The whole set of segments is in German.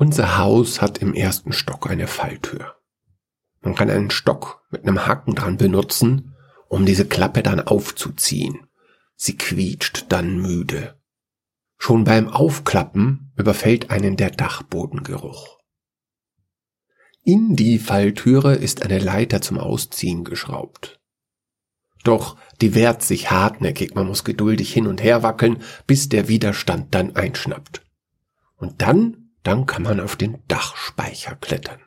Unser Haus hat im ersten Stock eine Falltür. Man kann einen Stock mit einem Haken dran benutzen, um diese Klappe dann aufzuziehen. Sie quietscht dann müde. Schon beim Aufklappen überfällt einen der Dachbodengeruch. In die Falltüre ist eine Leiter zum Ausziehen geschraubt. Doch die wehrt sich hartnäckig, man muss geduldig hin und her wackeln, bis der Widerstand dann einschnappt. Und dann, dann kann man auf den Dachspeicher klettern.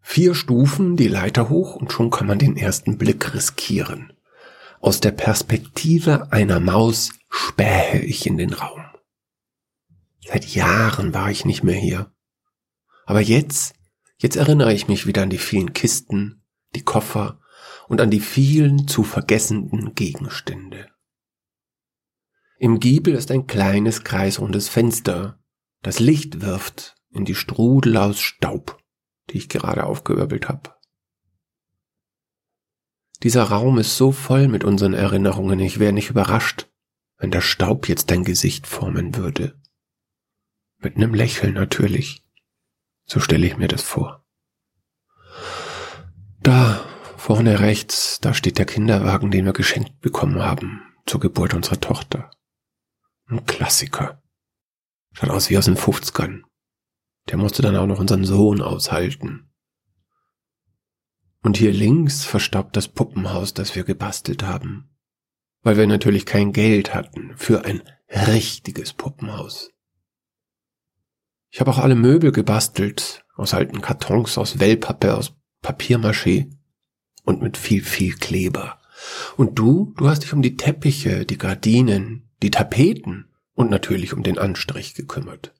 Vier Stufen die Leiter hoch und schon kann man den ersten Blick riskieren. Aus der Perspektive einer Maus spähe ich in den Raum. Seit Jahren war ich nicht mehr hier. Aber jetzt, jetzt erinnere ich mich wieder an die vielen Kisten, die Koffer und an die vielen zu vergessenden Gegenstände. Im Giebel ist ein kleines kreisrundes Fenster, das Licht wirft in die Strudel aus Staub die ich gerade aufgewirbelt habe. Dieser Raum ist so voll mit unseren Erinnerungen, ich wäre nicht überrascht, wenn der Staub jetzt dein Gesicht formen würde. Mit einem Lächeln natürlich. So stelle ich mir das vor. Da, vorne rechts, da steht der Kinderwagen, den wir geschenkt bekommen haben, zur Geburt unserer Tochter. Ein Klassiker. Schaut aus wie aus den 50ern. Der musste dann auch noch unseren Sohn aushalten. Und hier links verstaubt das Puppenhaus, das wir gebastelt haben. Weil wir natürlich kein Geld hatten für ein richtiges Puppenhaus. Ich habe auch alle Möbel gebastelt, aus alten Kartons, aus Wellpappe, aus Papiermaché und mit viel, viel Kleber. Und du, du hast dich um die Teppiche, die Gardinen, die Tapeten und natürlich um den Anstrich gekümmert.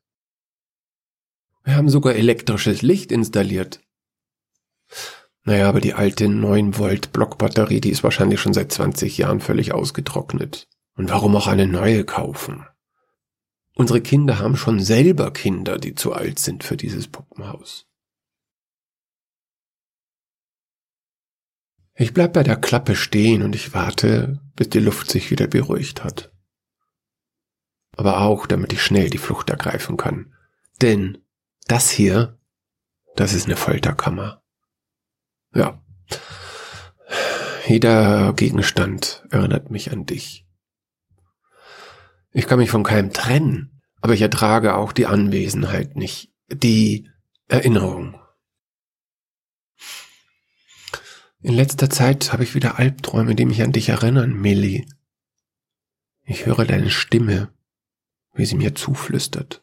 Wir haben sogar elektrisches Licht installiert. Naja, aber die alte 9 Volt Blockbatterie, die ist wahrscheinlich schon seit 20 Jahren völlig ausgetrocknet. Und warum auch eine neue kaufen? Unsere Kinder haben schon selber Kinder, die zu alt sind für dieses Puppenhaus. Ich bleib bei der Klappe stehen und ich warte, bis die Luft sich wieder beruhigt hat. Aber auch, damit ich schnell die Flucht ergreifen kann. Denn das hier, das ist eine Folterkammer. Ja. Jeder Gegenstand erinnert mich an dich. Ich kann mich von keinem trennen, aber ich ertrage auch die Anwesenheit nicht, die Erinnerung. In letzter Zeit habe ich wieder Albträume, die mich an dich erinnern, Millie. Ich höre deine Stimme, wie sie mir zuflüstert.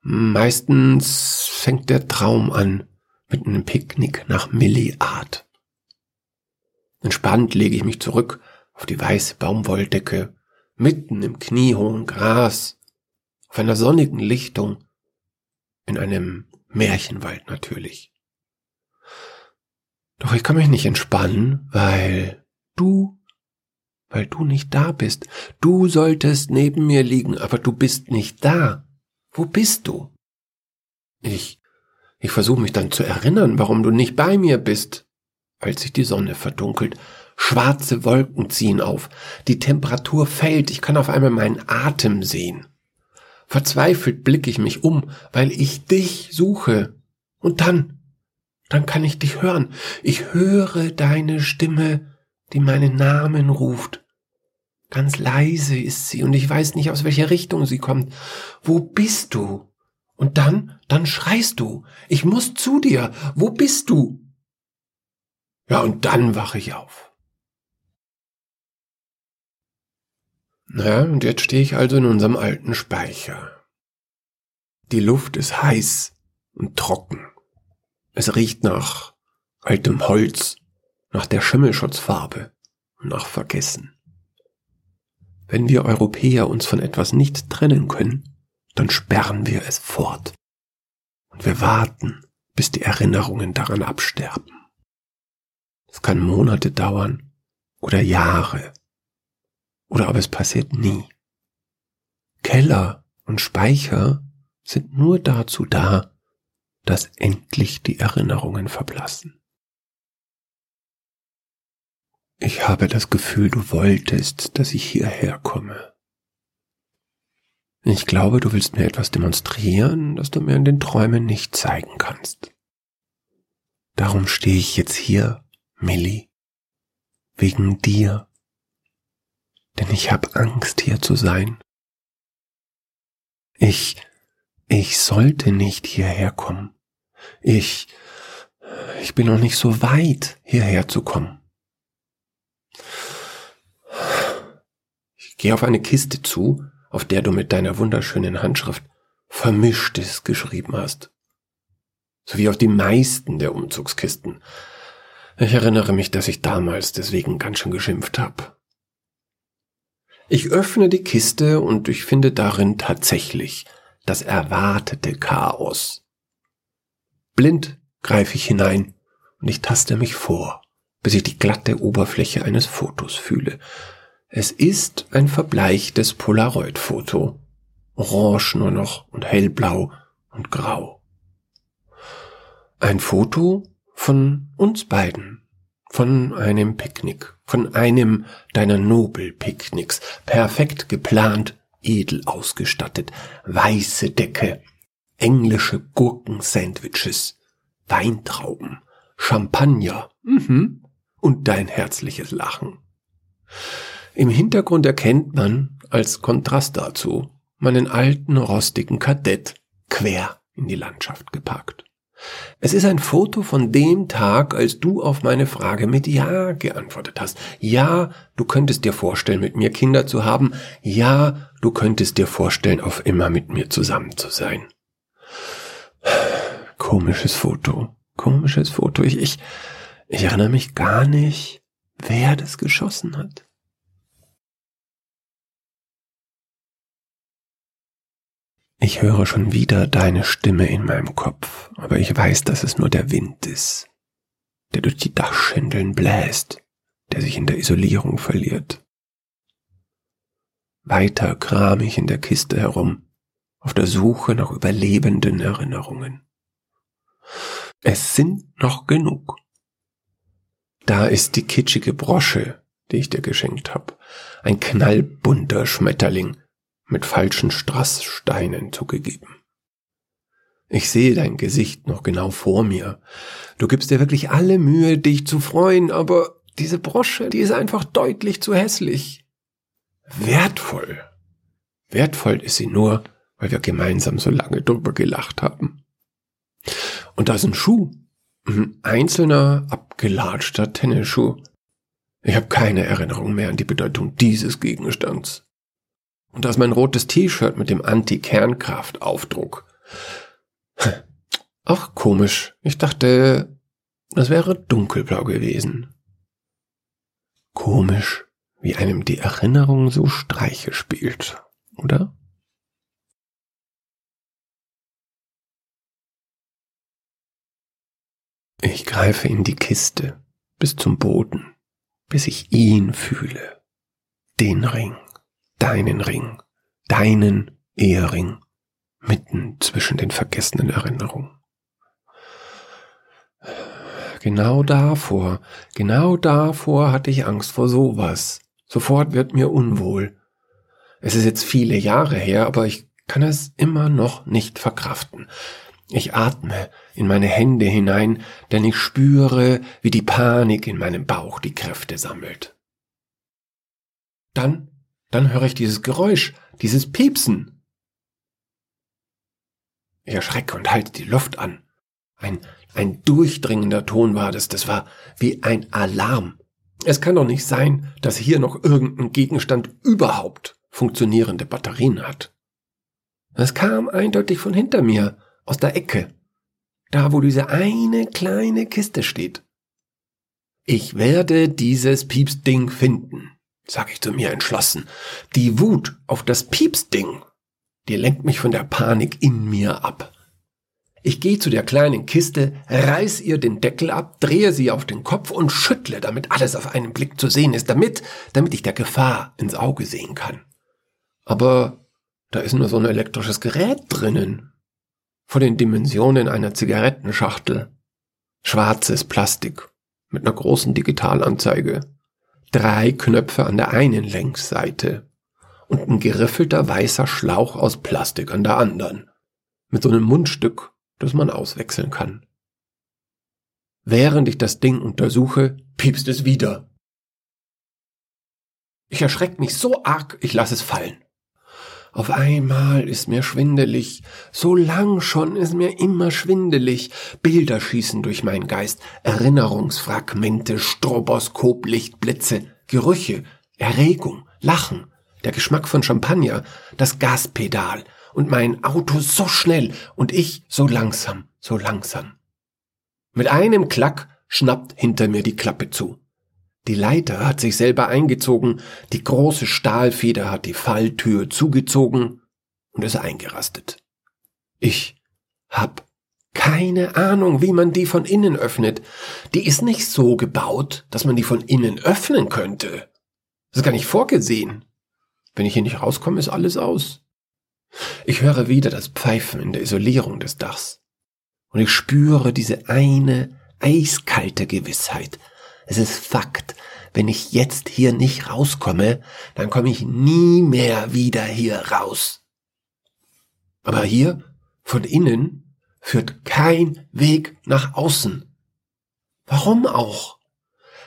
Meistens fängt der Traum an mit einem Picknick nach Millie-Art. Entspannt lege ich mich zurück auf die weiße Baumwolldecke, mitten im kniehohen Gras, auf einer sonnigen Lichtung, in einem Märchenwald natürlich. Doch ich kann mich nicht entspannen, weil du, weil du nicht da bist. Du solltest neben mir liegen, aber du bist nicht da. Wo bist du? Ich, ich versuche mich dann zu erinnern, warum du nicht bei mir bist. Als sich die Sonne verdunkelt, schwarze Wolken ziehen auf, die Temperatur fällt, ich kann auf einmal meinen Atem sehen. Verzweifelt blicke ich mich um, weil ich dich suche. Und dann, dann kann ich dich hören. Ich höre deine Stimme, die meinen Namen ruft. Ganz leise ist sie und ich weiß nicht, aus welcher Richtung sie kommt. Wo bist du? Und dann, dann schreist du. Ich muss zu dir. Wo bist du? Ja, und dann wache ich auf. Na, und jetzt stehe ich also in unserem alten Speicher. Die Luft ist heiß und trocken. Es riecht nach altem Holz, nach der Schimmelschutzfarbe und nach Vergessen. Wenn wir Europäer uns von etwas nicht trennen können, dann sperren wir es fort. Und wir warten, bis die Erinnerungen daran absterben. Es kann Monate dauern oder Jahre. Oder aber es passiert nie. Keller und Speicher sind nur dazu da, dass endlich die Erinnerungen verblassen. Ich habe das Gefühl, du wolltest, dass ich hierher komme. Ich glaube, du willst mir etwas demonstrieren, das du mir in den Träumen nicht zeigen kannst. Darum stehe ich jetzt hier, Millie. Wegen dir. Denn ich habe Angst, hier zu sein. Ich, ich sollte nicht hierher kommen. Ich, ich bin noch nicht so weit, hierher zu kommen. Ich gehe auf eine Kiste zu, auf der du mit deiner wunderschönen Handschrift Vermischtes geschrieben hast. So wie auf die meisten der Umzugskisten. Ich erinnere mich, dass ich damals deswegen ganz schön geschimpft habe. Ich öffne die Kiste und ich finde darin tatsächlich das erwartete Chaos. Blind greife ich hinein und ich taste mich vor, bis ich die glatte Oberfläche eines Fotos fühle. Es ist ein verbleichtes Polaroid-Foto. Orange nur noch und hellblau und grau. Ein Foto von uns beiden, von einem Picknick, von einem deiner Nobelpicknicks, perfekt geplant, edel ausgestattet, weiße Decke, englische Gurkensandwiches, Weintrauben, Champagner mhm, und dein herzliches Lachen. Im Hintergrund erkennt man, als Kontrast dazu, meinen alten rostigen Kadett quer in die Landschaft geparkt. Es ist ein Foto von dem Tag, als du auf meine Frage mit Ja geantwortet hast. Ja, du könntest dir vorstellen, mit mir Kinder zu haben. Ja, du könntest dir vorstellen, auf immer mit mir zusammen zu sein. Komisches Foto. Komisches Foto. Ich, ich, ich erinnere mich gar nicht, wer das geschossen hat. Ich höre schon wieder deine Stimme in meinem Kopf, aber ich weiß, dass es nur der Wind ist, der durch die Dachschindeln bläst, der sich in der Isolierung verliert. Weiter kram ich in der Kiste herum, auf der Suche nach überlebenden Erinnerungen. Es sind noch genug. Da ist die kitschige Brosche, die ich dir geschenkt habe, ein knallbunter Schmetterling, mit falschen Strasssteinen zugegeben. Ich sehe dein Gesicht noch genau vor mir. Du gibst dir wirklich alle Mühe, dich zu freuen, aber diese Brosche, die ist einfach deutlich zu hässlich. Wertvoll. Wertvoll ist sie nur, weil wir gemeinsam so lange drüber gelacht haben. Und da ist ein Schuh. Ein einzelner, abgelatschter Tennisschuh. Ich habe keine Erinnerung mehr an die Bedeutung dieses Gegenstands. Und da ist mein rotes T-Shirt mit dem Anti-Kernkraft-Aufdruck. Ach, komisch. Ich dachte, das wäre dunkelblau gewesen. Komisch, wie einem die Erinnerung so Streiche spielt, oder? Ich greife in die Kiste bis zum Boden, bis ich ihn fühle, den Ring deinen Ring, deinen Ehering, mitten zwischen den vergessenen Erinnerungen. Genau davor, genau davor hatte ich Angst vor sowas. Sofort wird mir unwohl. Es ist jetzt viele Jahre her, aber ich kann es immer noch nicht verkraften. Ich atme in meine Hände hinein, denn ich spüre, wie die Panik in meinem Bauch die Kräfte sammelt. Dann dann höre ich dieses Geräusch, dieses Piepsen. Ich erschrecke und halte die Luft an. Ein, ein durchdringender Ton war das, das war wie ein Alarm. Es kann doch nicht sein, dass hier noch irgendein Gegenstand überhaupt funktionierende Batterien hat. Es kam eindeutig von hinter mir, aus der Ecke, da wo diese eine kleine Kiste steht. Ich werde dieses Piepsding finden sag ich zu mir entschlossen. Die Wut auf das Piepsding, die lenkt mich von der Panik in mir ab. Ich gehe zu der kleinen Kiste, reiß ihr den Deckel ab, drehe sie auf den Kopf und schüttle, damit alles auf einen Blick zu sehen ist, damit, damit ich der Gefahr ins Auge sehen kann. Aber da ist nur so ein elektrisches Gerät drinnen. Vor den Dimensionen einer Zigarettenschachtel. Schwarzes Plastik mit einer großen Digitalanzeige drei Knöpfe an der einen Längsseite und ein geriffelter weißer Schlauch aus Plastik an der anderen. Mit so einem Mundstück, das man auswechseln kann. Während ich das Ding untersuche, piepst es wieder. Ich erschreckt mich so arg, ich lasse es fallen. Auf einmal ist mir schwindelig, so lang schon ist mir immer schwindelig. Bilder schießen durch meinen Geist, Erinnerungsfragmente, Stroboskoplichtblitze, Gerüche, Erregung, Lachen, der Geschmack von Champagner, das Gaspedal und mein Auto so schnell und ich so langsam, so langsam. Mit einem Klack schnappt hinter mir die Klappe zu. Die Leiter hat sich selber eingezogen, die große Stahlfeder hat die Falltür zugezogen und ist eingerastet. Ich hab keine Ahnung, wie man die von innen öffnet. Die ist nicht so gebaut, dass man die von innen öffnen könnte. Das ist gar nicht vorgesehen. Wenn ich hier nicht rauskomme, ist alles aus. Ich höre wieder das Pfeifen in der Isolierung des Dachs. Und ich spüre diese eine eiskalte Gewissheit, es ist Fakt. Wenn ich jetzt hier nicht rauskomme, dann komme ich nie mehr wieder hier raus. Aber hier, von innen, führt kein Weg nach außen. Warum auch?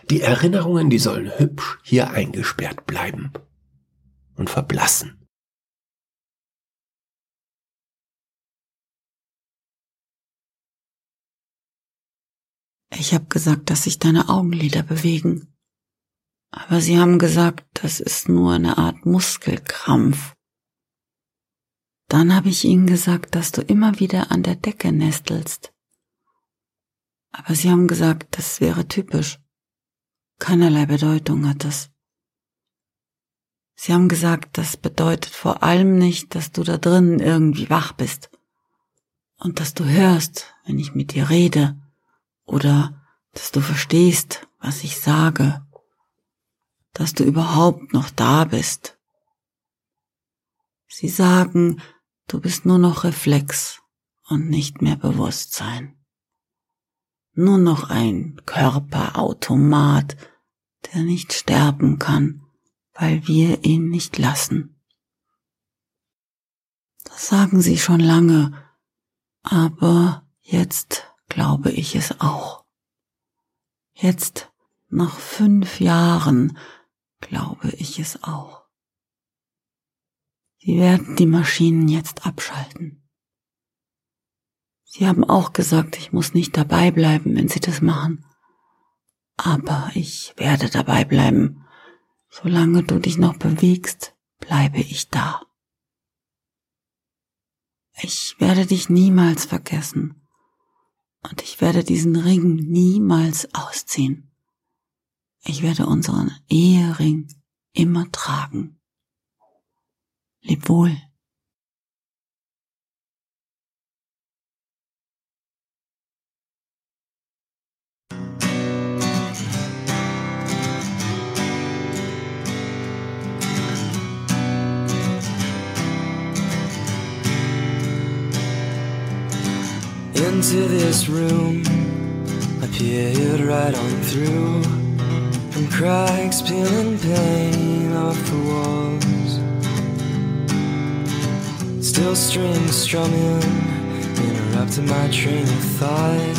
Die Erinnerungen, die sollen hübsch hier eingesperrt bleiben und verblassen. Ich habe gesagt, dass sich deine Augenlider bewegen. Aber sie haben gesagt, das ist nur eine Art Muskelkrampf. Dann habe ich ihnen gesagt, dass du immer wieder an der Decke nestelst. Aber sie haben gesagt, das wäre typisch. Keinerlei Bedeutung hat das. Sie haben gesagt, das bedeutet vor allem nicht, dass du da drinnen irgendwie wach bist und dass du hörst, wenn ich mit dir rede oder dass du verstehst, was ich sage, dass du überhaupt noch da bist. Sie sagen, du bist nur noch Reflex und nicht mehr Bewusstsein. Nur noch ein Körperautomat, der nicht sterben kann, weil wir ihn nicht lassen. Das sagen sie schon lange, aber jetzt glaube ich es auch. Jetzt, nach fünf Jahren, glaube ich es auch. Sie werden die Maschinen jetzt abschalten. Sie haben auch gesagt, ich muss nicht dabei bleiben, wenn Sie das machen. Aber ich werde dabei bleiben. Solange du dich noch bewegst, bleibe ich da. Ich werde dich niemals vergessen und ich werde diesen Ring niemals ausziehen. Ich werde unseren Ehering immer tragen. Leb wohl. Into this room. I peered right on through from cracks peeling paint off the walls. Still strings strumming, interrupting my train of thought,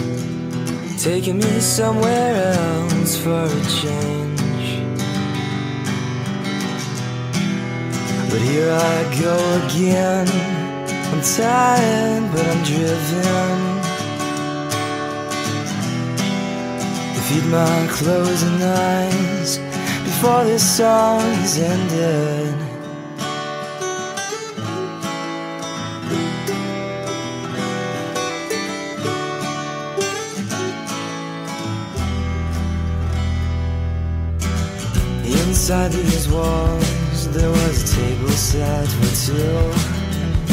taking me somewhere else for a change. But here I go again. I'm tired, but I'm driven. Feed my closing eyes before this song is ended. Inside these walls, there was a table set for two,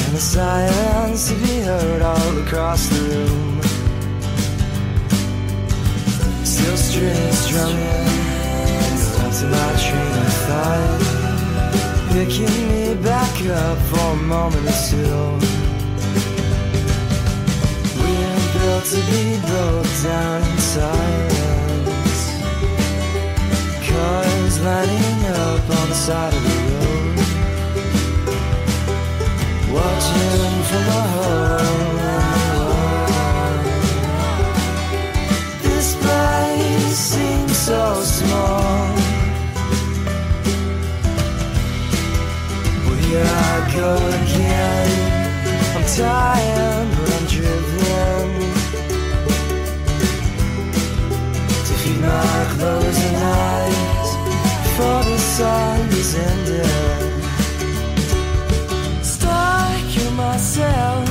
and a silence to be heard all across the room. steel strings drumming Stopped my train of thought. Picking me back up for a moment or two. We're built to be broke down in silence Cars lining up on the side of the road. Watching from a hole go again. I'm tired, but I'm driven to feed my closing eyes before the sun is ended. Stuck in myself,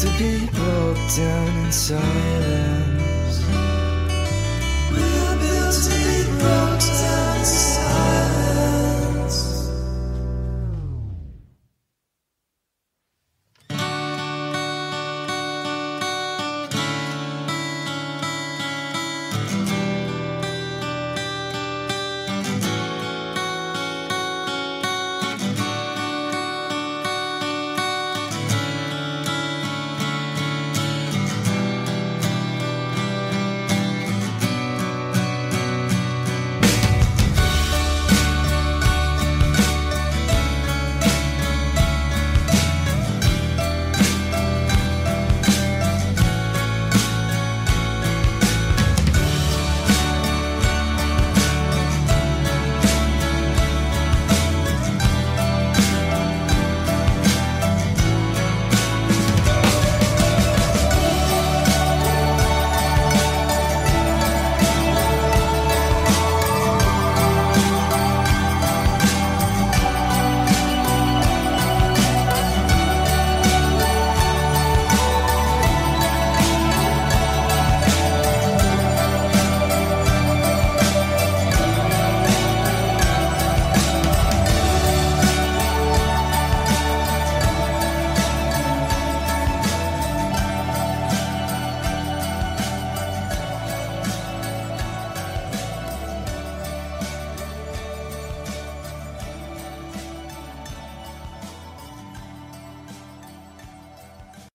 to be broke down in silence. We're building rocks down to silence.